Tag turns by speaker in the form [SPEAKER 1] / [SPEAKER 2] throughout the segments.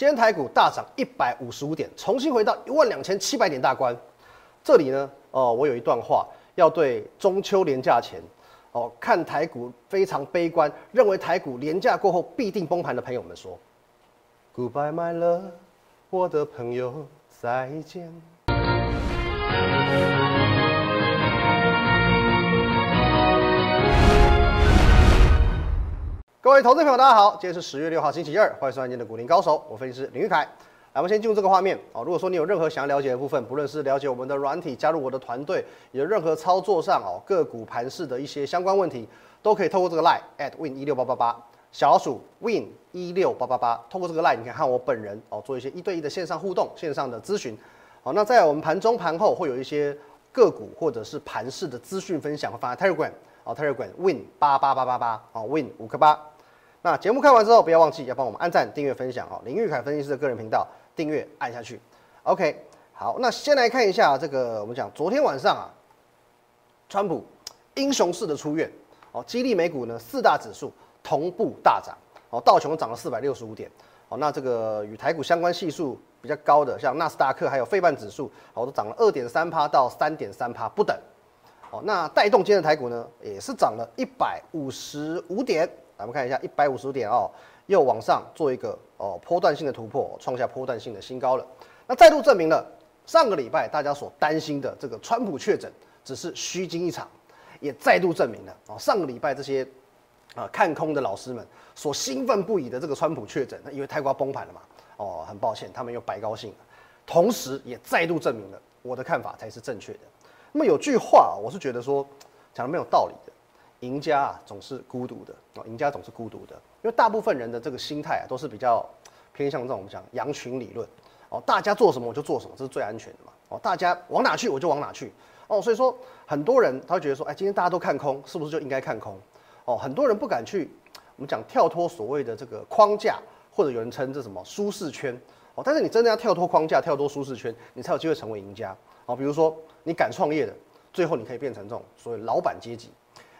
[SPEAKER 1] 今天台股大涨一百五十五点，重新回到一万两千七百点大关。这里呢，哦，我有一段话要对中秋连假前，哦，看台股非常悲观，认为台股廉价过后必定崩盘的朋友们说：Goodbye my love，我的朋友再见。各位投资朋友，大家好，今天是十月六号星期二，欢迎收看今天的股林高手，我分析师林玉凯。来，我们先进入这个画面哦。如果说你有任何想要了解的部分，不论是了解我们的软体，加入我的团队，有任何操作上哦个股盘势的一些相关问题，都可以透过这个 line at win 一六八八八小老鼠 win 一六八八八，透过这个 line 你可以和我本人哦做一些一对一的线上互动、线上的咨询。好，那在我们盘中盘后会有一些个股或者是盘势的资讯分享，会放在 Telegram 哦 Telegram win 八八八八八哦 win 五个八。那节目看完之后，不要忘记要帮我们按赞、订阅、分享哦。林玉凯分析师的个人频道，订阅按下去。OK，好，那先来看一下这个，我们讲昨天晚上啊，川普英雄式的出院哦，激励美股呢四大指数同步大涨哦，道琼涨了四百六十五点哦，那这个与台股相关系数比较高的，像纳斯达克还有费半指数哦，都涨了二点三趴到三点三趴不等哦。那带动今天的台股呢，也是涨了一百五十五点。咱们看一下一百五十点哦，又往上做一个哦波段性的突破，创下波段性的新高了。那再度证明了上个礼拜大家所担心的这个川普确诊只是虚惊一场，也再度证明了哦上个礼拜这些啊看空的老师们所兴奋不已的这个川普确诊，那因为泰国崩盘了嘛，哦很抱歉他们又白高兴了。同时也再度证明了我的看法才是正确的。那么有句话我是觉得说讲的没有道理的。赢家啊，总是孤独的啊。赢家总是孤独的，因为大部分人的这个心态啊，都是比较偏向这种我们讲羊群理论哦。大家做什么我就做什么，这是最安全的嘛哦。大家往哪去我就往哪去哦。所以说，很多人他会觉得说，哎，今天大家都看空，是不是就应该看空哦？很多人不敢去我们讲跳脱所谓的这个框架，或者有人称这什么舒适圈哦。但是你真的要跳脱框架，跳脱舒适圈，你才有机会成为赢家哦。比如说你敢创业的，最后你可以变成这种所谓老板阶级。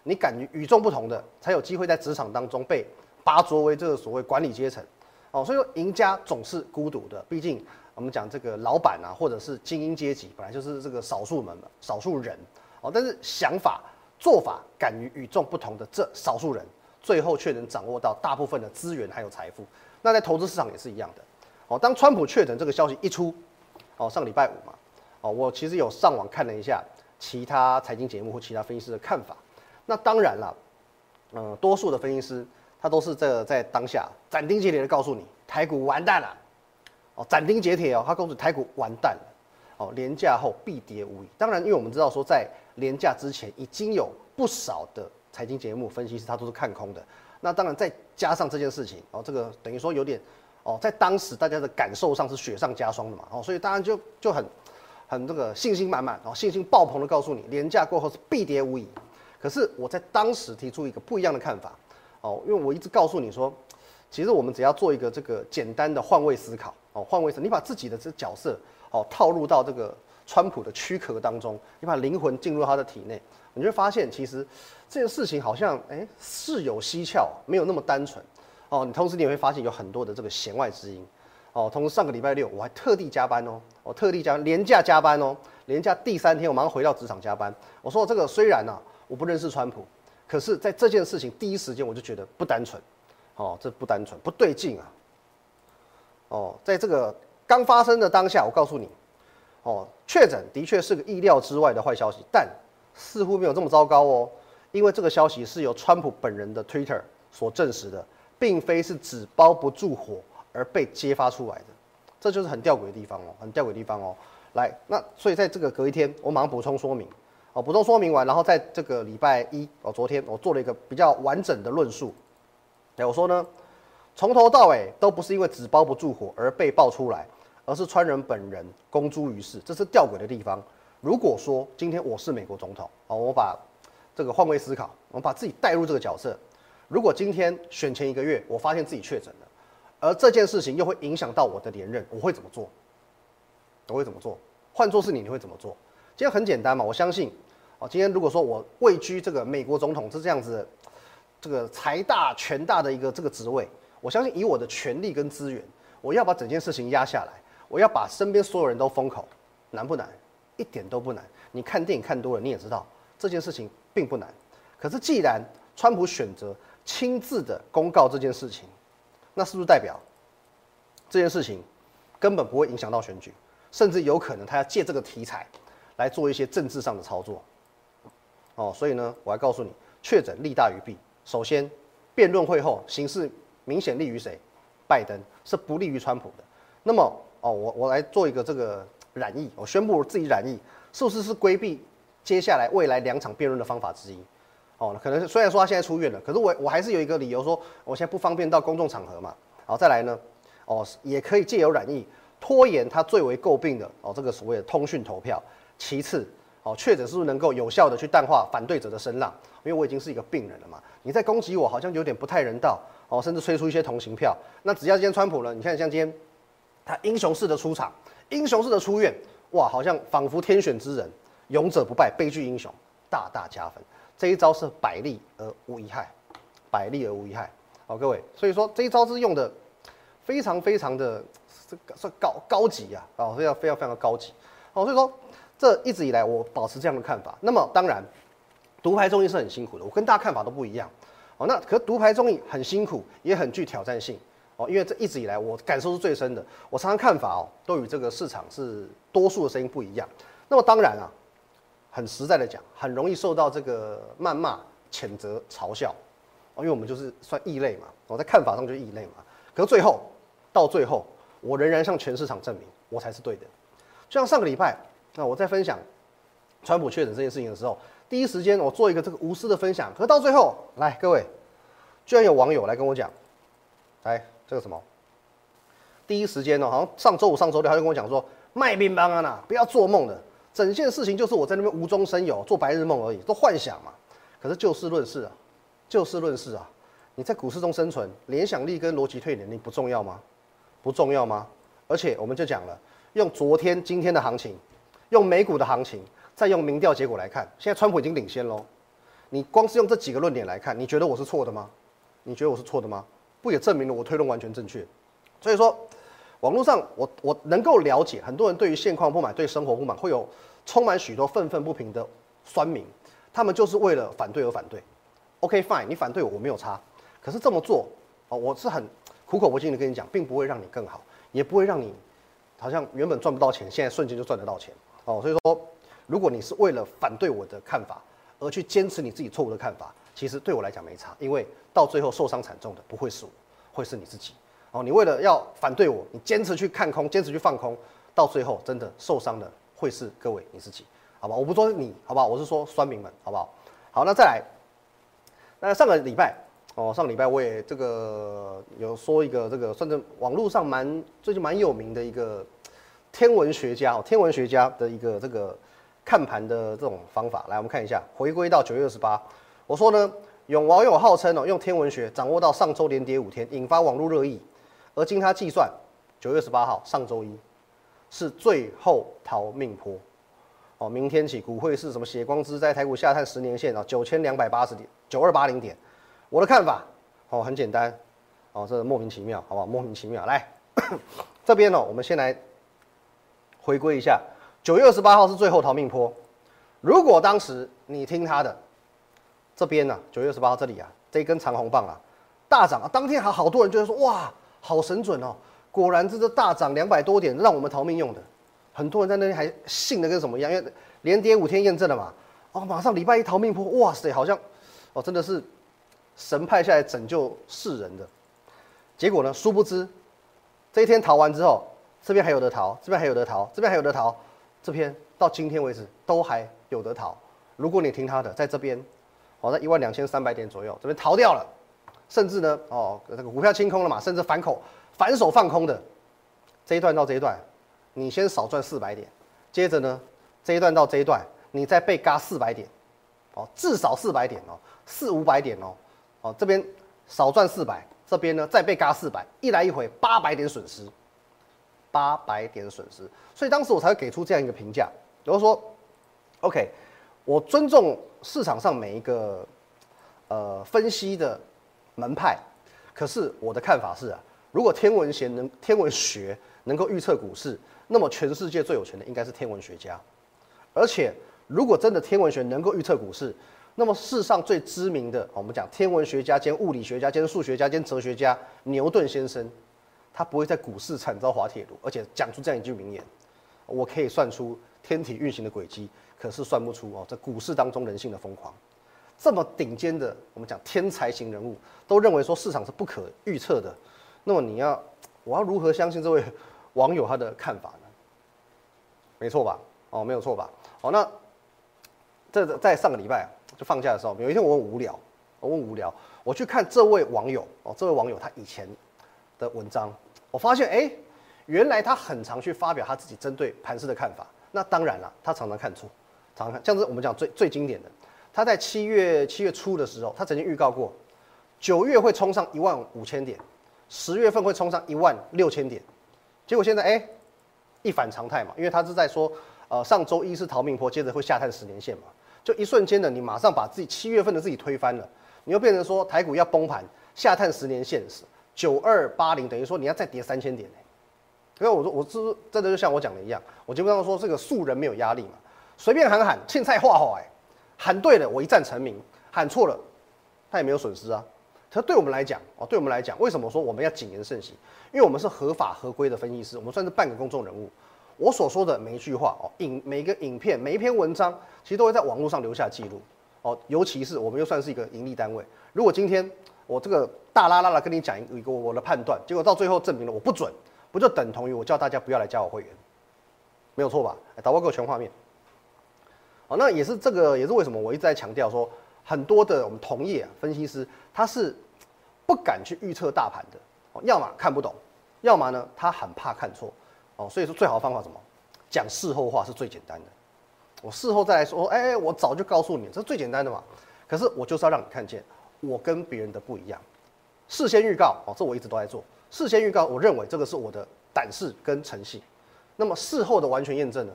[SPEAKER 1] 你敢于与众不同的，才有机会在职场当中被拔擢为这个所谓管理阶层，哦，所以说赢家总是孤独的。毕竟我们讲这个老板啊，或者是精英阶级，本来就是这个少数们、少数人，哦，但是想法、做法敢于与众不同的这少数人，最后却能掌握到大部分的资源还有财富。那在投资市场也是一样的，哦，当川普确诊这个消息一出，哦，上礼拜五嘛，哦，我其实有上网看了一下其他财经节目或其他分析师的看法。那当然了，嗯，多数的分析师他都是这在当下斩钉截铁的告诉你，台股完蛋了，哦，斩钉截铁哦，他告诉台股完蛋了，哦，廉价后必跌无疑。当然，因为我们知道说在廉价之前已经有不少的财经节目分析师他都是看空的。那当然再加上这件事情，哦，这个等于说有点，哦，在当时大家的感受上是雪上加霜的嘛，哦，所以当然就就很很这个信心满满，哦，信心爆棚的告诉你，廉价过后是必跌无疑。可是我在当时提出一个不一样的看法，哦，因为我一直告诉你说，其实我们只要做一个这个简单的换位思考，哦，换位思，你把自己的这角色，哦，套入到这个川普的躯壳当中，你把灵魂进入他的体内，你会发现其实这件事情好像哎事有蹊跷，没有那么单纯，哦，你同时你也会发现有很多的这个弦外之音，哦，同时上个礼拜六我还特地加班哦，我特地加连假加班哦，连假第三天我马上回到职场加班，我说这个虽然呢。我不认识川普，可是，在这件事情第一时间我就觉得不单纯，哦，这不单纯，不对劲啊！哦，在这个刚发生的当下，我告诉你，哦，确诊的确是个意料之外的坏消息，但似乎没有这么糟糕哦，因为这个消息是由川普本人的 Twitter 所证实的，并非是纸包不住火而被揭发出来的，这就是很吊诡的地方哦，很吊诡的地方哦。来，那所以在这个隔一天，我马上补充说明。哦，补充说明完，然后在这个礼拜一哦，昨天我做了一个比较完整的论述。哎，我说呢，从头到尾都不是因为纸包不住火而被爆出来，而是川人本人公诸于世，这是吊诡的地方。如果说今天我是美国总统，哦，我把这个换位思考，我把自己带入这个角色。如果今天选前一个月我发现自己确诊了，而这件事情又会影响到我的连任，我会怎么做？我会怎么做？换做是你，你会怎么做？今天很简单嘛，我相信，哦，今天如果说我位居这个美国总统是这样子，这个财大权大的一个这个职位，我相信以我的权力跟资源，我要把整件事情压下来，我要把身边所有人都封口，难不难？一点都不难。你看电影看多了，你也知道这件事情并不难。可是既然川普选择亲自的公告这件事情，那是不是代表这件事情根本不会影响到选举，甚至有可能他要借这个题材来做一些政治上的操作？哦，所以呢，我还告诉你，确诊利大于弊。首先，辩论会后形势明显利于谁？拜登是不利于川普的。那么，哦，我我来做一个这个染疫，我宣布自己染疫，是不是是规避接下来未来两场辩论的方法之一？哦，可能虽然说他现在出院了，可是我我还是有一个理由说，我现在不方便到公众场合嘛。好，再来呢，哦，也可以借由染疫拖延他最为诟病的哦这个所谓的通讯投票。其次。哦，确诊是不是能够有效的去淡化反对者的声浪？因为我已经是一个病人了嘛，你在攻击我，好像有点不太人道哦，甚至吹出一些同情票。那只要今天川普呢？你看像今天他英雄式的出场，英雄式的出院，哇，好像仿佛天选之人，勇者不败，悲剧英雄，大大加分。这一招是百利而无一害，百利而无一害。好，各位，所以说这一招是用的非常非常的这个算高高级呀，啊，非常非常非常的高级。好，所以说。这一直以来我保持这样的看法。那么当然，独排众议是很辛苦的，我跟大家看法都不一样。哦，那可独排众议很辛苦，也很具挑战性。哦，因为这一直以来我感受是最深的。我常常看法哦，都与这个市场是多数的声音不一样。那么当然啊，很实在的讲，很容易受到这个谩骂、谴责、嘲笑。哦，因为我们就是算异类嘛，我在看法上就是异类嘛。可是最后，到最后，我仍然向全市场证明，我才是对的。就像上个礼拜。那我在分享川普确诊这件事情的时候，第一时间我做一个这个无私的分享，可到最后来各位，居然有网友来跟我讲，来这个什么，第一时间呢，好像上周五、上周六他就跟我讲说，卖乒乓啊呐，不要做梦的，整件事情就是我在那边无中生有，做白日梦而已，都幻想嘛。可是就事论事啊，就事论事啊，你在股市中生存，联想力跟逻辑推理能力不重要吗？不重要吗？而且我们就讲了，用昨天、今天的行情。用美股的行情，再用民调结果来看，现在川普已经领先喽。你光是用这几个论点来看，你觉得我是错的吗？你觉得我是错的吗？不也证明了我推论完全正确？所以说，网络上我我能够了解，很多人对于现况不满，对生活不满，会有充满许多愤愤不平的酸民，他们就是为了反对而反对。OK fine，你反对我，我没有差。可是这么做，哦，我是很苦口婆心的跟你讲，并不会让你更好，也不会让你好像原本赚不到钱，现在瞬间就赚得到钱。哦，所以说，如果你是为了反对我的看法而去坚持你自己错误的看法，其实对我来讲没差，因为到最后受伤惨重的不会是我，会是你自己。哦，你为了要反对我，你坚持去看空，坚持去放空，到最后真的受伤的会是各位你自己，好吧？我不说你，好不好？我是说酸民们，好不好？好，那再来，那上个礼拜，哦，上个礼拜我也这个有说一个这个，算是网络上蛮最近蛮有名的一个。天文学家哦，天文学家的一个这个看盘的这种方法，来我们看一下，回归到九月二十八，我说呢，有网友号称哦，用天文学掌握到上周连跌五天，引发网络热议，而经他计算，九月二十八号上周一是最后逃命坡，哦，明天起股会是什么血光之灾，台股下探十年线啊，九千两百八十点，九二八零点，我的看法哦很简单，哦，这莫名其妙，好不好？莫名其妙，来 这边呢，我们先来。回归一下，九月二十八号是最后逃命坡。如果当时你听他的，这边呢，九月二十八号这里啊，这一根长红棒啊，大涨啊，当天还好多人觉得说哇，好神准哦，果然这个大涨两百多点，让我们逃命用的。很多人在那边还信的跟什么一样，因为连跌五天验证了嘛。哦，马上礼拜一逃命坡，哇塞，好像哦真的是神派下来拯救世人的。结果呢，殊不知这一天逃完之后。这边还有得逃，这边还有得逃，这边还有得逃，这边到今天为止都还有得逃。如果你听他的，在这边，哦，在一万两千三百点左右，这边逃掉了，甚至呢，哦，那个股票清空了嘛，甚至反口反手放空的，这一段到这一段，你先少赚四百点，接着呢，这一段到这一段，你再被嘎四百点，哦，至少四百点哦，四五百点哦，哦，这边少赚四百，这边呢再被嘎四百，一来一回八百点损失。八百点的损失，所以当时我才会给出这样一个评价，比如说，OK，我尊重市场上每一个呃分析的门派，可是我的看法是啊，如果天文学能天文学能够预测股市，那么全世界最有钱的应该是天文学家。而且，如果真的天文学能够预测股市，那么世上最知名的，我们讲天文学家兼物理学家兼数学家兼哲学家牛顿先生，他不会在股市惨遭滑铁卢，而且讲出这样一句名言：我可以算出天体运行的轨迹，可是算不出哦，在股市当中人性的疯狂。这么顶尖的，我们讲天才型人物，都认为说市场是不可预测的。那么你要，我要如何相信这位网友他的看法呢？没错吧？哦，没有错吧？哦，那这在上个礼拜就放假的时候，有一天我很无聊，我很无聊，我去看这位网友哦，这位网友他以前的文章，我发现哎，原来他很常去发表他自己针对盘势的看法。那当然了，他常常看错，常常看，像是我们讲最最经典的。他在七月七月初的时候，他曾经预告过，九月会冲上一万五千点，十月份会冲上一万六千点，结果现在哎，一反常态嘛，因为他是在说，呃，上周一是逃命坡，接着会下探十年线嘛，就一瞬间的，你马上把自己七月份的自己推翻了，你又变成说台股要崩盘，下探十年线时九二八零，等于说你要再跌三千点。因为我说我是真的就像我讲的一样，我基本上说这个素人没有压力嘛，随便喊喊，欠菜画画哎。喊对了，我一战成名；喊错了，他也没有损失啊。可对我们来讲，哦，对我们来讲，为什么说我们要谨言慎行？因为我们是合法合规的分析师，我们算是半个公众人物。我所说的每一句话，哦，影每一个影片、每一篇文章，其实都会在网络上留下记录。哦，尤其是我们又算是一个盈利单位，如果今天我这个大拉拉的跟你讲一个我的判断，结果到最后证明了我不准，不就等同于我叫大家不要来加我会员？没有错吧？导播给我全画面。哦，那也是这个，也是为什么我一直在强调说，很多的我们同业分析师他是不敢去预测大盘的，哦，要么看不懂，要么呢他很怕看错，哦，所以说最好的方法什么？讲事后话是最简单的，我事后再来说，哎，我早就告诉你，这是最简单的嘛。可是我就是要让你看见我跟别人的不一样，事先预告，哦，这我一直都在做，事先预告，我认为这个是我的胆识跟诚信。那么事后的完全验证呢，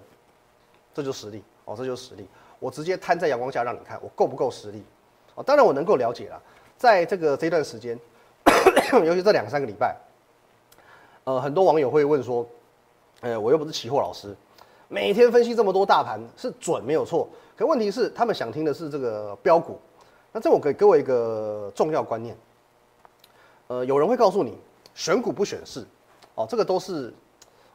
[SPEAKER 1] 这就是实力。哦，这就是实力。我直接摊在阳光下让你看，我够不够实力？哦，当然我能够了解了。在这个这段时间，尤其这两三个礼拜，呃，很多网友会问说，呃，我又不是期货老师，每天分析这么多大盘是准没有错，可问题是他们想听的是这个标股。那这我给各位一个重要观念，呃，有人会告诉你选股不选市，哦，这个都是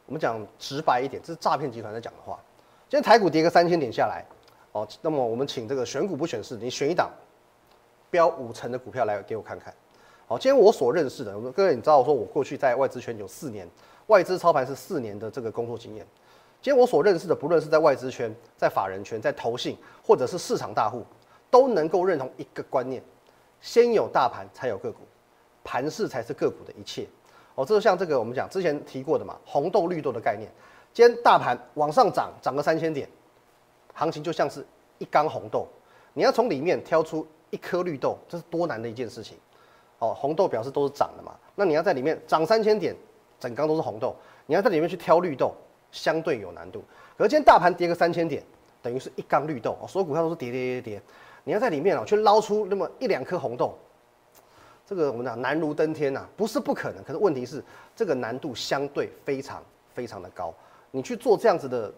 [SPEAKER 1] 我们讲直白一点，这是诈骗集团在讲的话。今天台股跌个三千点下来，哦，那么我们请这个选股不选市，你选一档标五成的股票来给我看看。好，今天我所认识的，各位你知道，我说我过去在外资圈有四年，外资操盘是四年的这个工作经验。今天我所认识的，不论是在外资圈、在法人圈、在投信，或者是市场大户，都能够认同一个观念：先有大盘才有个股，盘势才是个股的一切。哦，这就像这个我们讲之前提过的嘛，红豆绿豆的概念。今天大盘往上涨，涨个三千点，行情就像是一缸红豆，你要从里面挑出一颗绿豆，这是多难的一件事情。哦，红豆表示都是涨的嘛，那你要在里面涨三千点，整缸都是红豆，你要在里面去挑绿豆，相对有难度。而今天大盘跌个三千点，等于是一缸绿豆，所有股票都是跌跌跌跌，你要在里面哦去捞出那么一两颗红豆，这个我们讲难如登天呐，不是不可能，可是问题是这个难度相对非常非常的高。你去做这样子的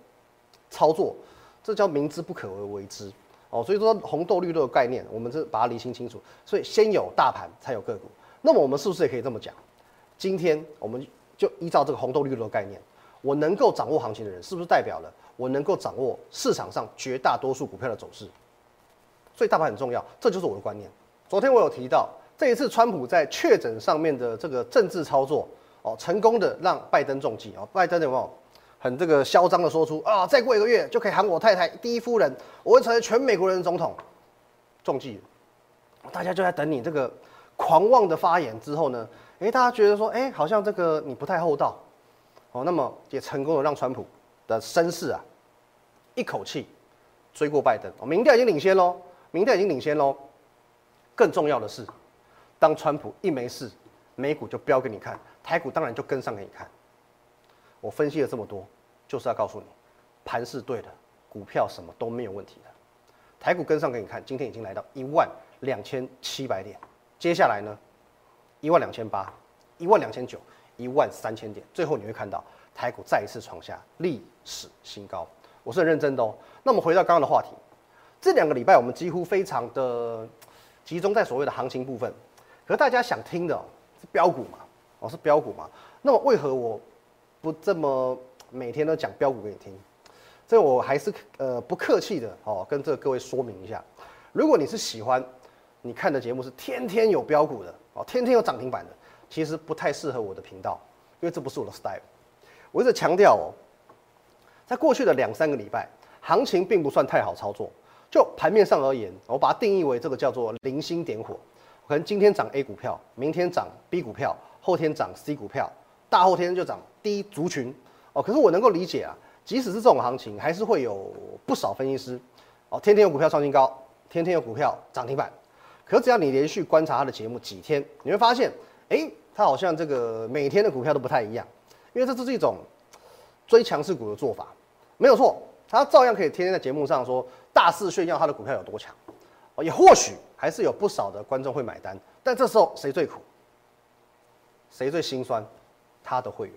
[SPEAKER 1] 操作，这叫明知不可而为之哦。所以说红豆绿豆的概念，我们是把它理清清楚。所以先有大盘才有个股。那么我们是不是也可以这么讲？今天我们就依照这个红豆绿豆的概念，我能够掌握行情的人，是不是代表了我能够掌握市场上绝大多数股票的走势？所以大盘很重要，这就是我的观念。昨天我有提到，这一次川普在确诊上面的这个政治操作哦，成功的让拜登中计哦，拜登有没有？很这个嚣张的说出啊，再过一个月就可以喊我太太第一夫人，我会成为全美国人的总统，中计。大家就在等你这个狂妄的发言之后呢，哎，大家觉得说，哎，好像这个你不太厚道，哦，那么也成功的让川普的声势啊，一口气追过拜登，哦，民调已经领先喽，民调已经领先喽。更重要的是，当川普一没事，美股就飙给你看，台股当然就跟上给你看。我分析了这么多，就是要告诉你，盘是对的，股票什么都没有问题的。台股跟上给你看，今天已经来到一万两千七百点，接下来呢，一万两千八，一万两千九，一万三千点，最后你会看到台股再一次创下历史新高。我是很认真的哦。那我们回到刚刚的话题，这两个礼拜我们几乎非常的集中在所谓的行情部分，可是大家想听的哦是标股嘛？哦，是标股嘛？那么为何我不这么每天都讲标股给你听？这我还是呃不客气的哦，跟这各位说明一下，如果你是喜欢你看的节目是天天有标股的哦，天天有涨停板的，其实不太适合我的频道，因为这不是我的 style。我一直强调哦，在过去的两三个礼拜，行情并不算太好操作。就盘面上而言，我把它定义为这个叫做零星点火，可能今天涨 A 股票，明天涨 B 股票，后天涨 C 股票，大后天就涨 D 族群哦。可是我能够理解啊。即使是这种行情，还是会有不少分析师哦，天天有股票创新高，天天有股票涨停板。可只要你连续观察他的节目几天，你会发现，哎，他好像这个每天的股票都不太一样，因为这只是一种追强势股的做法，没有错，他照样可以天天在节目上说大肆炫耀他的股票有多强，哦，也或许还是有不少的观众会买单，但这时候谁最苦？谁最心酸？他的会员，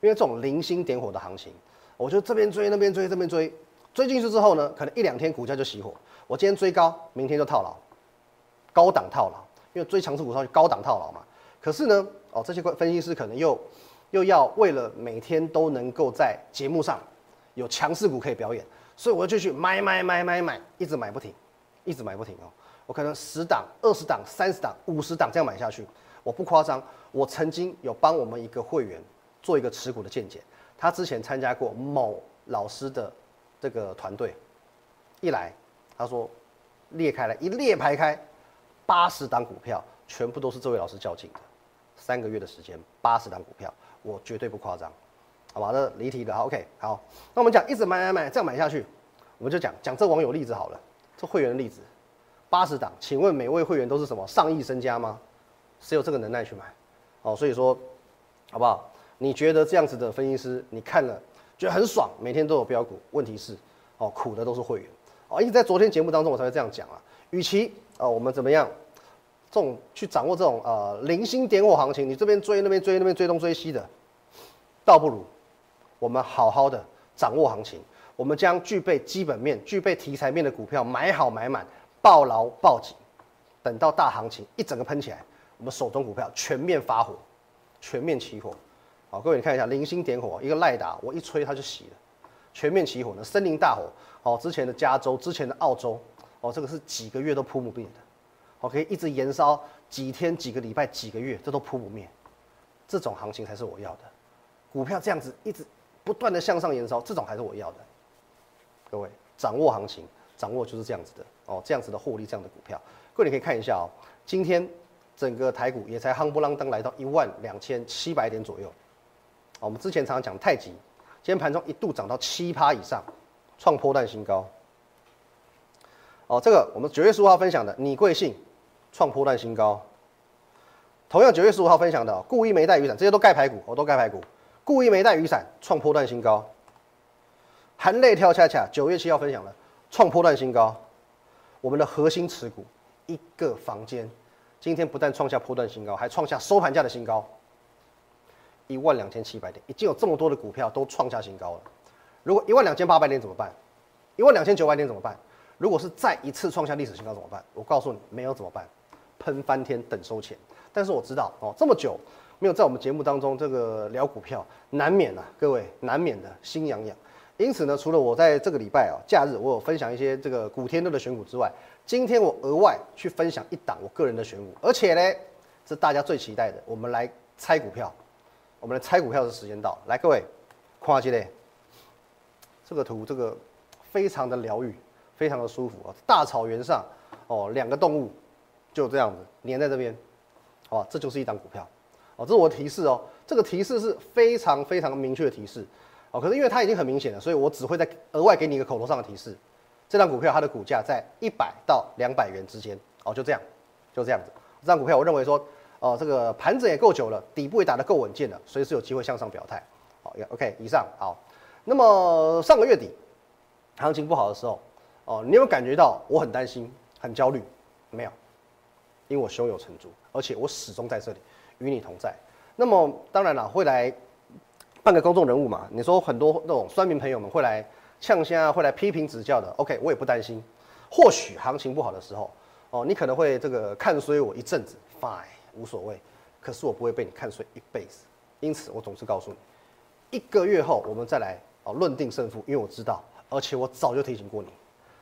[SPEAKER 1] 因为这种零星点火的行情。我就这边追那边追这边追，追进去之后呢，可能一两天股价就熄火。我今天追高，明天就套牢，高档套牢，因为追强势股上去高档套牢嘛。可是呢，哦，这些分析师可能又又要为了每天都能够在节目上有强势股可以表演，所以我就去买买买买买，一直买不停，一直买不停哦。我可能十档、二十档、三十档、五十档这样买下去，我不夸张，我曾经有帮我们一个会员做一个持股的见解。他之前参加过某老师的这个团队，一来他说列开了，一列排开，八十档股票全部都是这位老师较劲的，三个月的时间，八十档股票，我绝对不夸张，好吧？那离题了，OK，好，那我们讲一直买买买，这样买下去，我们就讲讲这网友例子好了，这会员的例子，八十档，请问每位会员都是什么上亿身家吗？谁有这个能耐去买？哦，所以说，好不好？你觉得这样子的分析师，你看了觉得很爽，每天都有标股。问题是，哦，苦的都是会员。哦，因为在昨天节目当中，我才会这样讲啊。与其呃我们怎么样，这种去掌握这种呃零星点火行情，你这边追那边追那边追东追西的，倒不如我们好好的掌握行情。我们将具备基本面、具备题材面的股票买好买满，抱牢抱紧，等到大行情一整个喷起来，我们手中股票全面发火，全面起火。好，各位你看一下，零星点火，一个赖打，我一吹它就熄了，全面起火呢，森林大火。哦，之前的加州，之前的澳洲，哦，这个是几个月都扑不灭的，哦，可以一直延烧几天、几个礼拜、几个月，这都扑不灭。这种行情才是我要的，股票这样子一直不断的向上延烧，这种还是我要的。各位，掌握行情，掌握就是这样子的，哦，这样子的获利，这样的股票。各位你可以看一下哦，今天整个台股也才夯不啷当来到一万两千七百点左右。我们之前常常讲太极，今天盘中一度涨到七趴以上，创破断新高。哦，这个我们九月十五号分享的你贵姓创破断新高。同样九月十五号分享的故意没带雨伞，这些都盖排骨，我都盖排骨。故意没带雨伞创破段新高。含泪跳恰恰九月七号分享了创破段新高。我们的核心持股一个房间，今天不但创下破段新高，还创下收盘价的新高。一万两千七百点，已经有这么多的股票都创下新高了。如果一万两千八百点怎么办？一万两千九百点怎么办？如果是再一次创下历史新高怎么办？我告诉你，没有怎么办？喷翻天等收钱。但是我知道哦，这么久没有在我们节目当中这个聊股票，难免啊，各位难免的心痒痒。因此呢，除了我在这个礼拜啊假日我有分享一些这个古天乐的选股之外，今天我额外去分享一档我个人的选股，而且呢是大家最期待的，我们来猜股票。我们来猜股票的时间到，来各位，跨界嘞，这个图这个非常的疗愈，非常的舒服啊！大草原上哦，两个动物就这样子粘在这边，好吧，这就是一档股票哦，这是我的提示哦，这个提示是非常非常明确的提示哦，可是因为它已经很明显了，所以我只会在额外给你一个口头上的提示，这张股票它的股价在一百到两百元之间哦，就这样，就这样子，这张股票我认为说。哦，这个盘子也够久了，底部也打得够稳健了，随时有机会向上表态。好，OK，以上好。那么上个月底行情不好的时候，哦，你有没有感觉到我很担心、很焦虑？没有，因为我胸有成竹，而且我始终在这里与你同在。那么当然了，会来半个公众人物嘛，你说很多那种酸民朋友们会来呛虾，会来批评指教的，OK，我也不担心。或许行情不好的时候，哦，你可能会这个看衰我一阵子，fine，无所谓。可是我不会被你看衰一辈子，因此我总是告诉你，一个月后我们再来哦论定胜负，因为我知道，而且我早就提醒过你，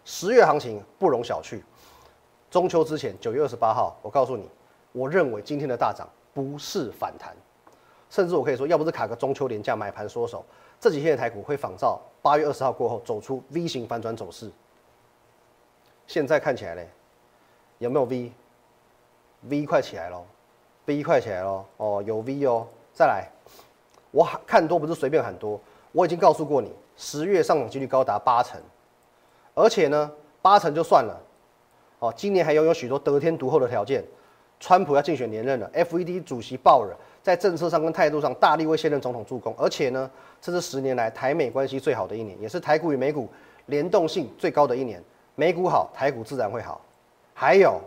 [SPEAKER 1] 十月行情不容小觑。中秋之前，九月二十八号，我告诉你，我认为今天的大涨不是反弹，甚至我可以说，要不是卡个中秋连假买盘缩手，这几天的台股会仿照八月二十号过后走出 V 型反转走势。现在看起来嘞，有没有 V？V 快起来喽，V 快起来喽，哦，有 V 哦。再来，我看多不是随便喊多，我已经告诉过你，十月上涨几率高达八成，而且呢，八成就算了。哦，今年还拥有许多得天独厚的条件。川普要竞选连任了，FED 主席鲍尔在政策上跟态度上大力为现任总统助攻，而且呢，这是十年来台美关系最好的一年，也是台股与美股联动性最高的一年。美股好，台股自然会好。还有，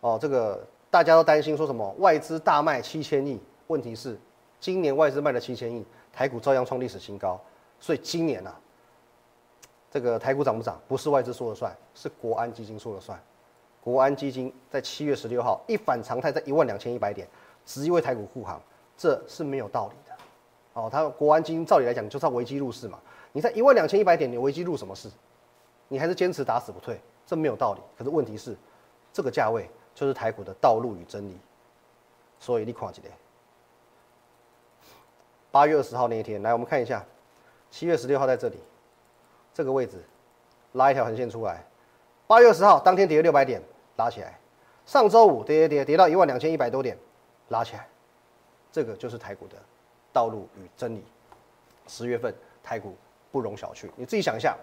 [SPEAKER 1] 哦，这个大家都担心说什么外资大卖七千亿，问题是今年外资卖了七千亿，台股照样创历史新高。所以今年啊，这个台股涨不涨，不是外资说了算，是国安基金说了算。国安基金在七月十六号一反常态，在一万两千一百点，直接为台股护航，这是没有道理的。哦，他国安基金照理来讲就是要危机入市嘛。你在一万两千一百点，你危机入什么事？你还是坚持打死不退，这没有道理。可是问题是，这个价位就是台股的道路与真理。所以你看几点？八月二十号那一天，来我们看一下，七月十六号在这里，这个位置拉一条横线出来。八月二十号当天跌了六百点。拉起来，上周五跌跌跌跌到一万两千一百多点，拉起来，这个就是台股的道路与真理。十月份台股不容小觑，你自己想一下，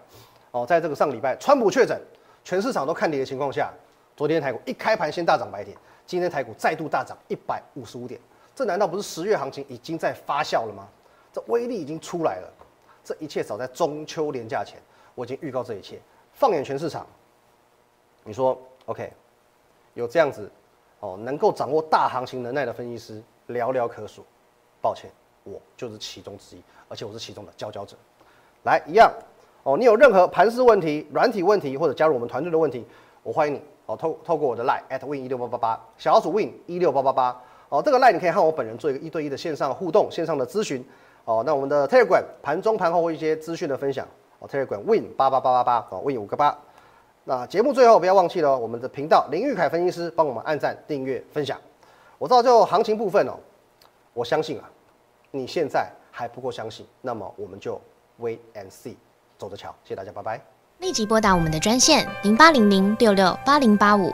[SPEAKER 1] 哦，在这个上礼拜川普确诊，全市场都看跌的情况下，昨天台股一开盘先大涨百点，今天台股再度大涨一百五十五点，这难道不是十月行情已经在发酵了吗？这威力已经出来了，这一切早在中秋连假前，我已经预告这一切。放眼全市场，你说 OK？有这样子，哦，能够掌握大行情能耐的分析师寥寥可数。抱歉，我就是其中之一，而且我是其中的佼佼者。来，一样，哦，你有任何盘势问题、软体问题，或者加入我们团队的问题，我欢迎你，哦，透透过我的 line at win 一六八八八，小老鼠 win 一六八八八，哦，这个 line 你可以和我本人做一个一对一的线上互动、线上的咨询，哦，那我们的 Telegram 盘中盘后会一些资讯的分享，哦，Telegram win 八八八八八，哦，win 五个八。那节目最后不要忘记了，我们的频道林玉凯分析师帮我们按赞、订阅、分享。我知道最后行情部分哦，我相信啊，你现在还不够相信，那么我们就 wait and see，走着瞧。谢谢大家，拜拜。
[SPEAKER 2] 立即拨打我们的专线零八零零六六八零八五